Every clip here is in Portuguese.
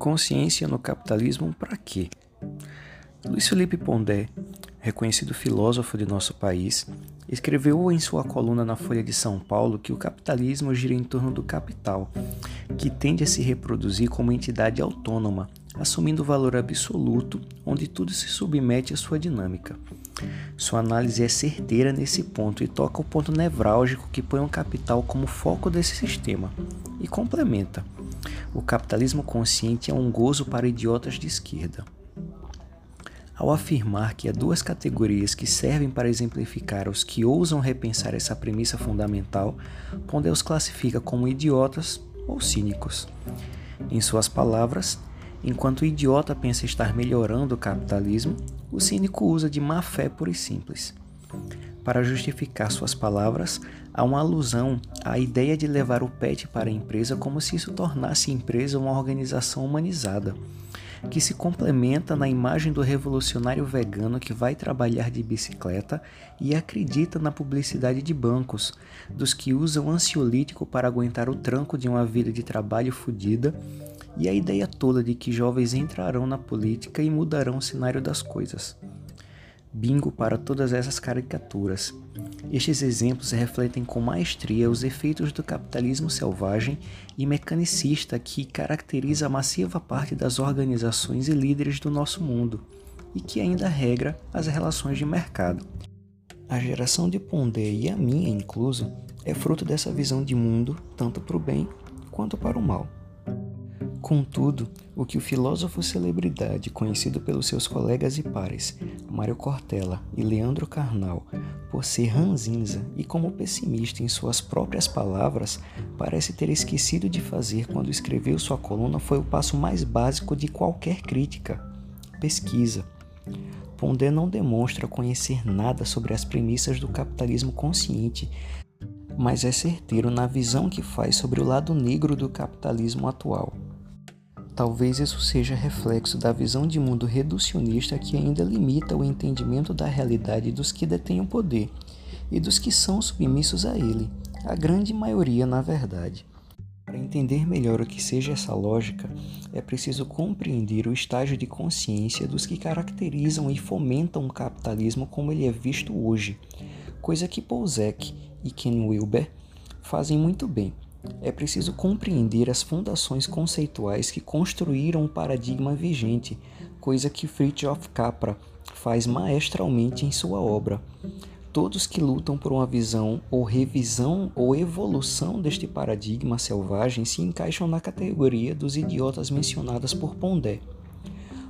Consciência no capitalismo para quê? Luiz Felipe Pondé, reconhecido filósofo de nosso país, escreveu em sua coluna na Folha de São Paulo que o capitalismo gira em torno do capital, que tende a se reproduzir como entidade autônoma, assumindo valor absoluto, onde tudo se submete à sua dinâmica. Sua análise é certeira nesse ponto e toca o ponto nevrálgico que põe o capital como foco desse sistema, e complementa. O capitalismo consciente é um gozo para idiotas de esquerda. Ao afirmar que há duas categorias que servem para exemplificar os que ousam repensar essa premissa fundamental, Pondé os classifica como idiotas ou cínicos. Em suas palavras, enquanto o idiota pensa estar melhorando o capitalismo, o cínico usa de má fé pura e simples. Para justificar suas palavras, há uma alusão à ideia de levar o pet para a empresa como se isso tornasse a empresa uma organização humanizada, que se complementa na imagem do revolucionário vegano que vai trabalhar de bicicleta e acredita na publicidade de bancos, dos que usam ansiolítico para aguentar o tranco de uma vida de trabalho fodida, e a ideia toda de que jovens entrarão na política e mudarão o cenário das coisas bingo para todas essas caricaturas. Estes exemplos refletem com maestria os efeitos do capitalismo selvagem e mecanicista que caracteriza a massiva parte das organizações e líderes do nosso mundo e que ainda regra as relações de mercado. A geração de Pondé e a minha incluso é fruto dessa visão de mundo tanto para o bem quanto para o mal. Contudo, o que o filósofo celebridade, conhecido pelos seus colegas e pares, Mário Cortella e Leandro Carnal, por ser ranzinza e como pessimista em suas próprias palavras, parece ter esquecido de fazer quando escreveu sua coluna foi o passo mais básico de qualquer crítica: pesquisa. Pondé não demonstra conhecer nada sobre as premissas do capitalismo consciente, mas é certeiro na visão que faz sobre o lado negro do capitalismo atual. Talvez isso seja reflexo da visão de mundo reducionista que ainda limita o entendimento da realidade dos que detêm o poder e dos que são submissos a ele, a grande maioria, na verdade. Para entender melhor o que seja essa lógica, é preciso compreender o estágio de consciência dos que caracterizam e fomentam o capitalismo como ele é visto hoje, coisa que Pouzek e Ken Wilber fazem muito bem. É preciso compreender as fundações conceituais que construíram o paradigma vigente, coisa que Fritjof Capra faz maestralmente em sua obra. Todos que lutam por uma visão ou revisão ou evolução deste paradigma selvagem se encaixam na categoria dos idiotas mencionadas por Pondé.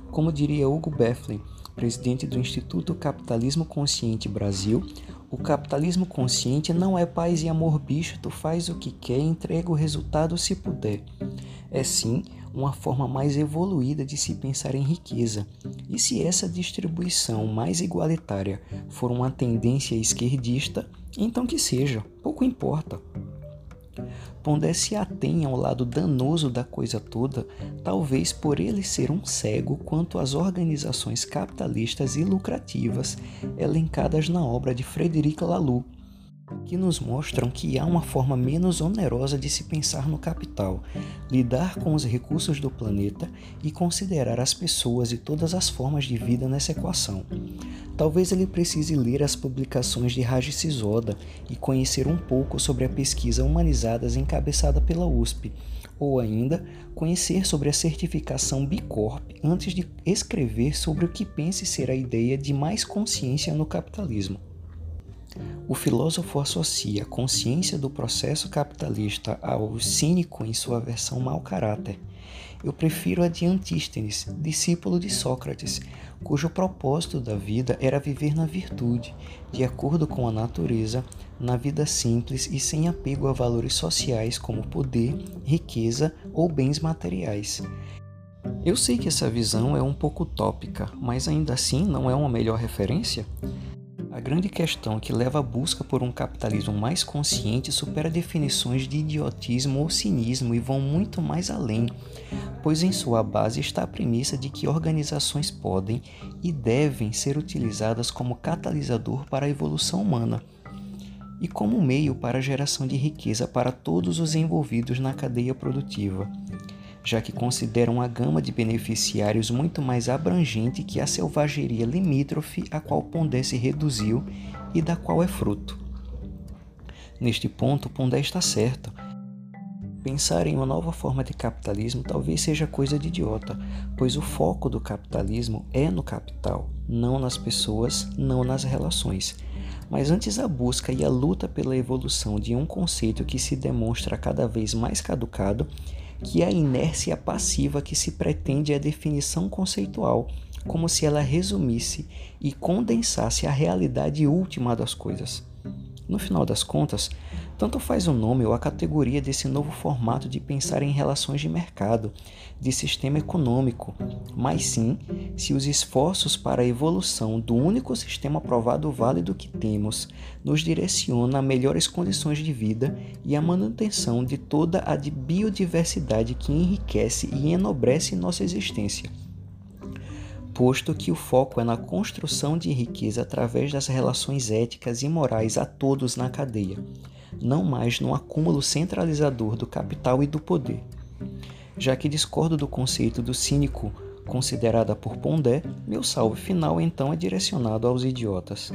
Como diria Hugo Bethlen, presidente do Instituto Capitalismo Consciente Brasil, o capitalismo consciente não é paz e amor bicho, tu faz o que quer entrega o resultado se puder. É sim uma forma mais evoluída de se pensar em riqueza. E se essa distribuição mais igualitária for uma tendência esquerdista, então que seja, pouco importa. Pondé se atém ao lado danoso da coisa toda, talvez por ele ser um cego quanto às organizações capitalistas e lucrativas elencadas na obra de Frederic Laloux, que nos mostram que há uma forma menos onerosa de se pensar no capital, lidar com os recursos do planeta e considerar as pessoas e todas as formas de vida nessa equação. Talvez ele precise ler as publicações de Raj Sisoda e conhecer um pouco sobre a pesquisa Humanizadas encabeçada pela USP, ou ainda conhecer sobre a certificação B Corp antes de escrever sobre o que pense ser a ideia de mais consciência no capitalismo. O filósofo associa a consciência do processo capitalista ao cínico em sua versão mau caráter. Eu prefiro a de Antístenes, discípulo de Sócrates, cujo propósito da vida era viver na virtude, de acordo com a natureza, na vida simples e sem apego a valores sociais como poder, riqueza ou bens materiais. Eu sei que essa visão é um pouco utópica, mas ainda assim não é uma melhor referência? A grande questão que leva à busca por um capitalismo mais consciente supera definições de idiotismo ou cinismo e vão muito mais além, pois em sua base está a premissa de que organizações podem e devem ser utilizadas como catalisador para a evolução humana e como meio para a geração de riqueza para todos os envolvidos na cadeia produtiva. Já que considera uma gama de beneficiários muito mais abrangente que a selvageria limítrofe a qual Pondé se reduziu e da qual é fruto. Neste ponto, Pondé está certo. Pensar em uma nova forma de capitalismo talvez seja coisa de idiota, pois o foco do capitalismo é no capital, não nas pessoas, não nas relações. Mas antes a busca e a luta pela evolução de um conceito que se demonstra cada vez mais caducado que a inércia passiva que se pretende é a definição conceitual, como se ela resumisse e condensasse a realidade última das coisas. No final das contas, tanto faz o nome ou a categoria desse novo formato de pensar em relações de mercado, de sistema econômico, mas sim se os esforços para a evolução do único sistema provado válido que temos nos direciona a melhores condições de vida e a manutenção de toda a biodiversidade que enriquece e enobrece nossa existência posto que o foco é na construção de riqueza através das relações éticas e morais a todos na cadeia, não mais no acúmulo centralizador do capital e do poder. Já que discordo do conceito do cínico considerada por Pondé, meu salve final então é direcionado aos idiotas.